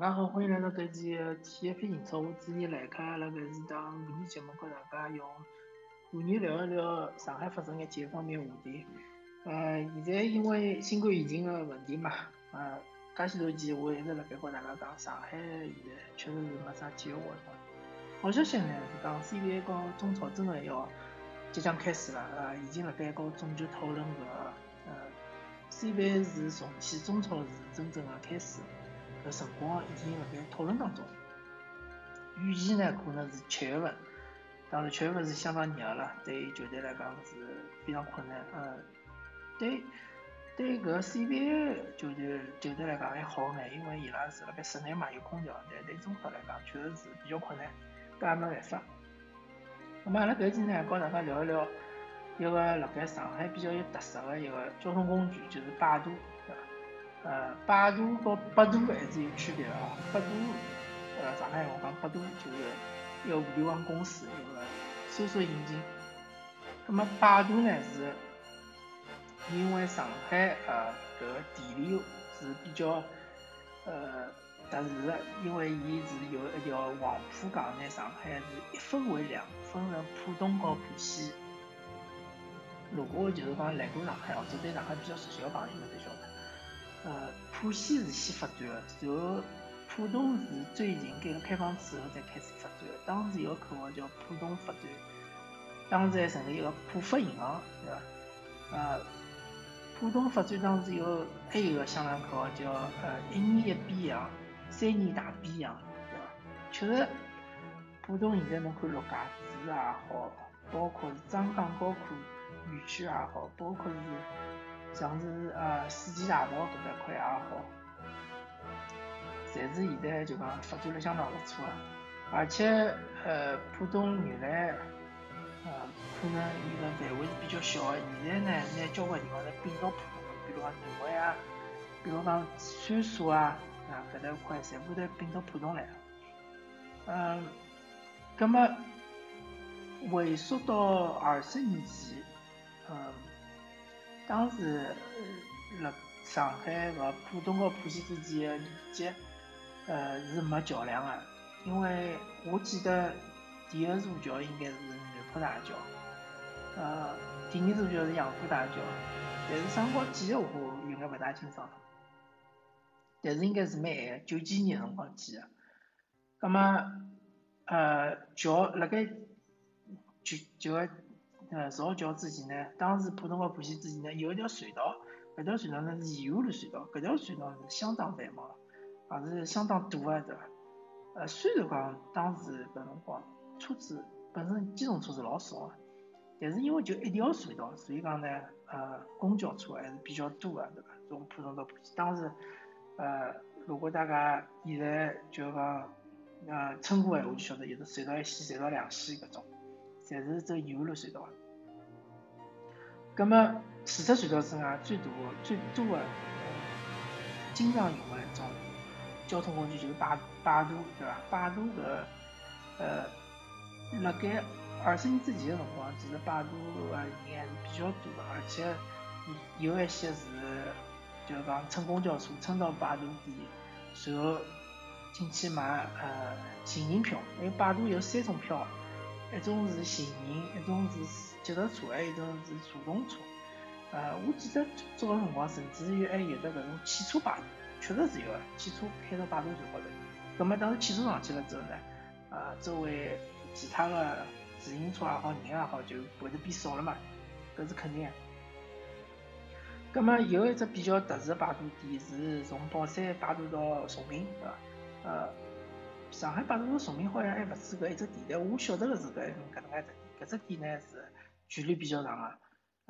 大家好，欢迎来到搿期的体育配行车。我主持人来客，辣搿是档妇女节目，和大家用妇女聊一聊上海发生眼体育方面话题。呃，现在因为新冠疫情的问题嘛，呃，介许多期我一直辣盖和大家讲，上海现在确实是没啥体育活动。好消息呢是讲，CBA 和中超真的要即将开始了，呃，已经辣盖和总局讨论搿呃，CBA 是重启，中超是真正的开始。搿辰光已经辣盖讨论当中，预计呢可能是七月份，当然七月份是相当热了，对于球队来讲是非常困难。呃，对对搿 CBA 球队球队来讲还好眼，因为伊拉是辣盖室内嘛有空调，但对中超来讲确实是比较困难，搿也没办法。那么阿拉搿期呢，跟大家聊一聊一个辣盖上海比较有特色的一个交通工具，就是摆渡。呃，百度和百度还是有区别的啊。百度，呃，上海话讲百度就是一个互联网公司，一个搜索引擎。那么百度呢，是因为上海呃搿个地理是比较呃特殊的，因为伊是有一条黄浦江，拿上海是一分为两，分成浦东和浦西。如果就是讲来过上海或者对上海比较熟悉的朋友们都晓得。呃，浦西是先发展的，然后浦东是最近改革开放之后才开始发展的。当时有个口号叫“浦东发展”，当时还成立一个浦发银行，对吧？呃，浦东发展当时有还有个响亮口号叫“呃一年一变洋，三年大变洋”，对吧？确实，浦东现在侬看陆家嘴也好，包括是张江高科园区也好，包括是。像是呃世纪大道搿搭块也好，侪是现在就讲发展了相当不错个，而且呃浦东原来呃可能伊个范围是比较小个，现在呢拿交关地方侪并到浦东了，比如讲南汇啊，比如讲川沙啊，啊搿搭块全部侪并到浦东来了。嗯，葛末回溯到二十年前，嗯。当时，辣上海个浦东和浦西之间连接，呃，是没桥梁个，因为我记得第一座桥应该是南浦大桥，呃，第二座桥是杨浦大桥，但是啥辰光建个我有眼勿大清爽，但是应该是蛮晚，九几年辰光建个，葛末，呃，桥辣盖就就个。呃，造桥之前呢，当时浦东和浦西之前呢有一条隧道，搿条隧道呢是沿岸路隧道，搿条隧道是相当繁忙，也是相当堵个，对伐？呃，虽然讲当时搿辰光车子本身机动车是老少个，但是因为就一条隧道，所以讲呢，呃，公交车还是比较多个，对伐？从浦东到浦西，当时，呃，如果大家现在就讲，呃，乘过闲话就晓得，有的隧道一线、隧道两线搿种，侪是走沿岸路隧道。葛么，除脱隧道之外，最大的、最多的、经常用的一种交通工具就是摆摆渡，对伐？摆渡搿，呃，辣盖二十年之前的辰光，其实摆渡的人还是比较多的，而且有一些是，就是讲乘公交车乘到摆渡点，然后进去买呃行人票，因为摆渡有三种票，一种是行人，一种是。脚踏车还有一种是助动车，呃，我记得早个辰光甚至于还有的搿种汽车摆渡，确实是有个汽车开到摆渡船高头。葛末当时汽车上去了之后呢，呃，周围其他的自行车也好，人也好，就会得变少了嘛，搿是肯定个。葛末有一只比较特殊个摆渡点是从宝山摆渡到崇明，对伐？呃，上海摆渡到崇明好像还勿止搿一只点，但我晓得个是搿搿能介只点，搿只点呢是。距离比较长个，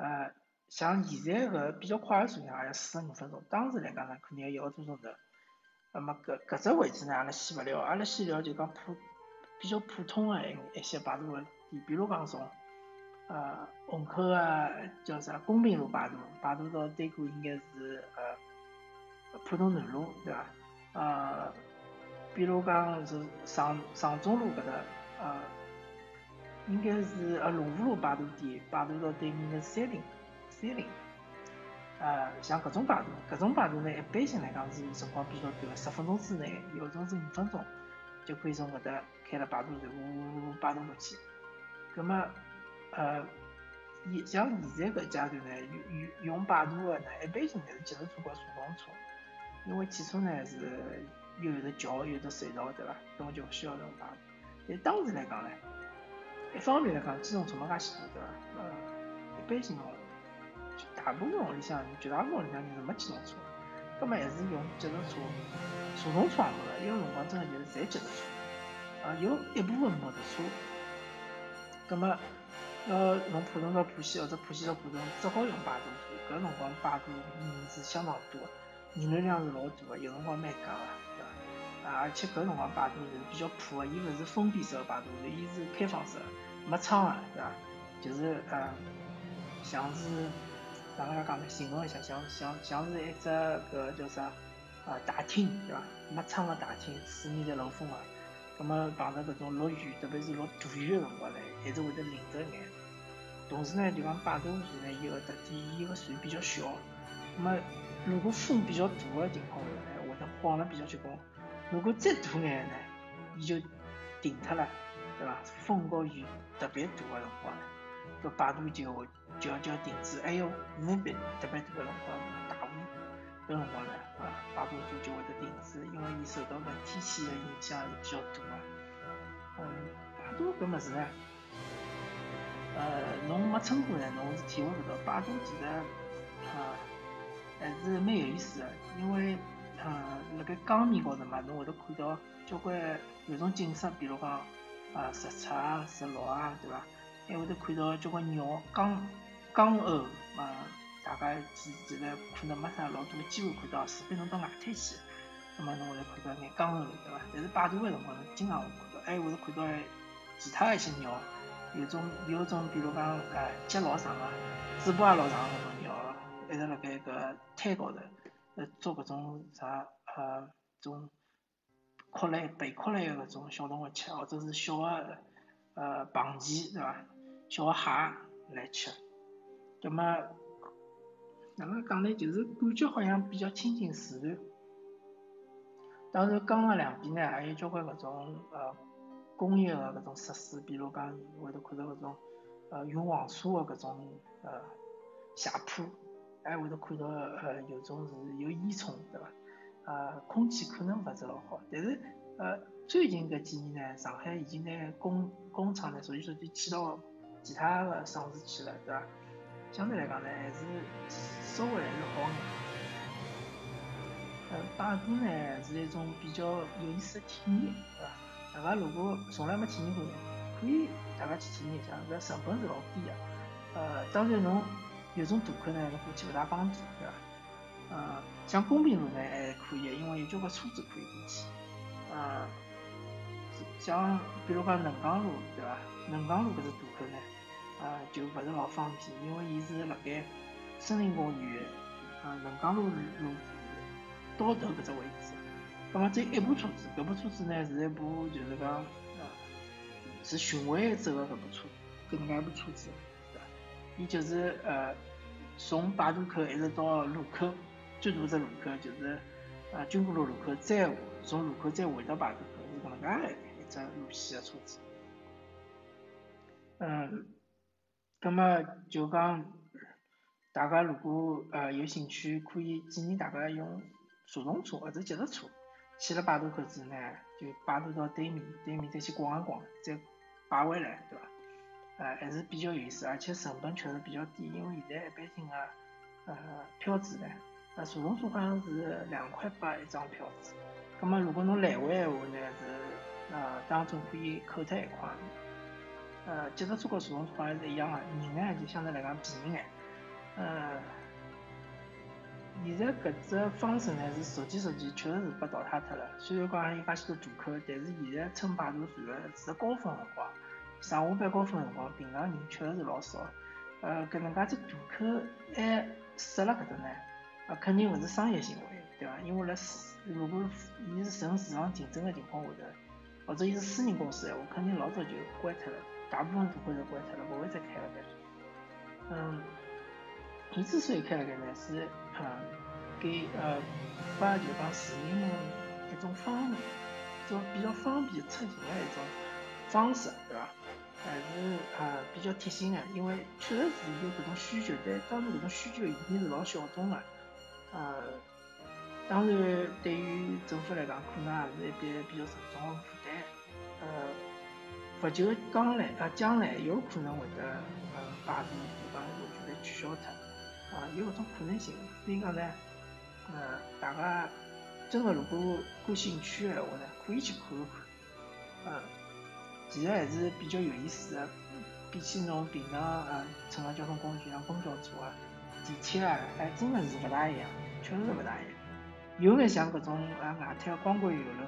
呃，像现在搿比较快个车辆也要四十五分钟，当时来讲呢，肯定要一个多钟头。那么搿搿只位置呢，阿拉先勿聊，阿拉先聊就讲普比较普通个一一些摆渡个点，比如讲从呃虹口个叫啥公平路摆渡，摆渡到对过应该是呃浦东南路，对伐？呃，比如讲是上上中路搿搭，呃。应该是呃龙湖路摆渡点，摆渡到对面的三菱，三菱。呃，像搿种摆渡，搿种摆渡呢，一般性来讲是辰光比较短，十分钟之内，有种是五分钟就可以从搿搭开了摆渡站，呜呜呜摆渡过去。葛末，呃，现像现在搿阶段呢，用用用排队个呢，一般性侪是脚踏车和顺风车，因为汽车呢是又有的桥，有的隧道，对伐？那么就勿需要搿种排队。但当时来讲呢，一方面来讲，机动车没介许多，对伐？呃，一般性哦。大部分屋里向，绝大部分屋里向人是没机动车，葛末还是用脚踏车、手动车也没个，有辰光真个就是侪脚踏车，啊，有一部分摩托车，葛末要从浦东到浦西或者浦西到浦东，只好用摆渡车，搿辰光摆渡人是相当多，人流量是老大个，有辰光蛮挤个，对伐？啊，而且搿辰光摆渡是比较破个，伊勿是封闭式个摆渡船，伊是开放式，没窗个，对伐？就是呃，像是。哪能介讲呢？形容一下，像像像是一只搿叫啥啊大厅，对伐？没窗个大厅，四面侪漏风个。葛末碰着搿种落雨，特别是落大雨个辰光呢，还是会得淋着眼。同时呢，就讲摆渡船呢，伊个特点，伊个船比较小。葛末如果风比较大的情况下呢，会得晃了比较结棍。如果再大眼呢，伊就停脱了，对伐？风和雨特别大的辰光呢，搿摆渡就会。就要就要停止，还有雾别特别大的辰光，大雾搿辰光呢，啊，摆渡就会得停止，因为伊受到搿天气的影响是比较大个。嗯，摆渡搿物事呢，呃，侬没乘过呢，侬是体会勿到。摆渡其实啊，还是蛮有意思个，因为呃，辣盖江面高头嘛，侬会得看到交关有种景色，比如讲啊，日出啊，日落啊，对伐？还会得看到交关鸟，江。江鸥嘛，大家其其实可能没啥老多机会看到，除非侬到外滩去，那么侬会得看到眼江鸥，对伐？但是摆渡个辰光，经常会看到，还会得看到其他一些鸟，有种有种，比如讲，呃，脚老长个，嘴巴也老长个种，一直辣盖搿滩高头，呃，捉搿种啥，呃，种壳类、贝壳类个搿种小动物吃，或者是小个，呃，螃蟹，对伐？小个蟹来吃。葛末哪能讲呢？就是感觉好像比较亲近自然。当然，江个两边呢，还有交关搿种呃工业个搿种设施，比如讲会得看到搿种呃用黄沙个搿种呃斜坡，还会得看到呃有种是有烟囱，对伐？呃，空气可能勿是老好。但是呃最近搿几年呢，上海已经拿工工厂呢，所以说就迁到其他的省市去了，对伐？相对来讲呢，还是稍微还是好眼。呃，摆渡呢是一种比较有意思的体验，对伐？大家如果从来没体验过呢，可以大家去体验一下，搿成本是老低的。呃，当然侬有种大口呢，侬过去勿大方便，对伐？呃，像公平路呢还可以，因为有交关车子可以过去。呃，像比如讲嫩江路，对伐？嫩江路搿只大口呢？呃，就勿是老方便，因为伊是辣盖森林公园呃能江路路到头搿只位置。葛末只有一部车子，搿部车子呢是一部就是讲呃是巡回走个搿部车，搿能介一部车子，伊就是呃从摆渡口一直到路口，最大只路口就是呃军工路路口，再从路口再回到摆渡口，是搿能介一只路线个车子。嗯。葛末就讲，大家如果呃有兴趣，可以建议大家用助动车或者脚踏车，去了摆渡口之后呢，就摆渡到对面，对面再去逛一逛，再摆回来，对伐？呃，还是比较有意思，而且成本确实比较低，因为现在一般性个呃票子呢，呃，坐动车好像是两块八一张票子，葛末如果侬来回闲话呢是呃当中可以扣脱一块。呃，脚踏车和坐动车好像是一样的，人呢就相对来讲便宜眼。呃，现在搿只方式呢是逐渐逐渐确实是被淘汰脱了。虽然讲有介许多大客，但是现在乘摆渡船个是高峰辰光，上下班高峰辰光，平常人确实是老少。呃，搿能介只大口还设辣搿搭呢，啊，肯定勿是商业行为，对伐？因为辣市，如果伊是纯市场竞争个情况下头，或者伊是私人公司闲话，肯定老早就关脱了。大部分都会是关脱了，勿会再开了。该，嗯，伊之所以开辣盖呢，是呃给呃把就讲市民们一种方一种比较方便出行的一种方式，对伐？还是呃比较贴心的，因为确实是有搿种需求，但当然搿种需求已经是老小众了，呃，当然对于政府来讲，可能也是一笔比较沉重的负担，呃，不久将来啊将来有可能会得呃把这地方完全取消脱，啊有搿种可能性，所以讲呢，呃大家真的如果感兴趣的话呢，可以去看一看，呃。其实还是比较有意思的，比起侬平常呃乘个交通工具像公交车啊、地铁啊，还真的是勿大一样，确实是勿大一样。有眼像搿种呃外滩观光游轮，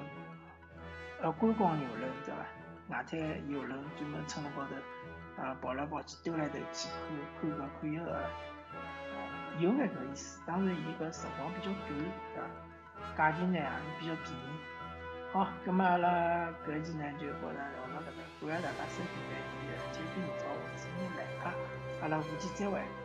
呃观光游轮对伐？外滩游轮专门乘辣高头啊跑来跑去、兜来兜去看看搿看一个，有眼搿意思。当然，伊搿辰光比较短，对伐？价钱呢也是比较便宜。好，咁么阿拉搿期呢就到这聊到搿搭，感谢大家收听呢，今日天边早，我是来客，阿拉下期再会。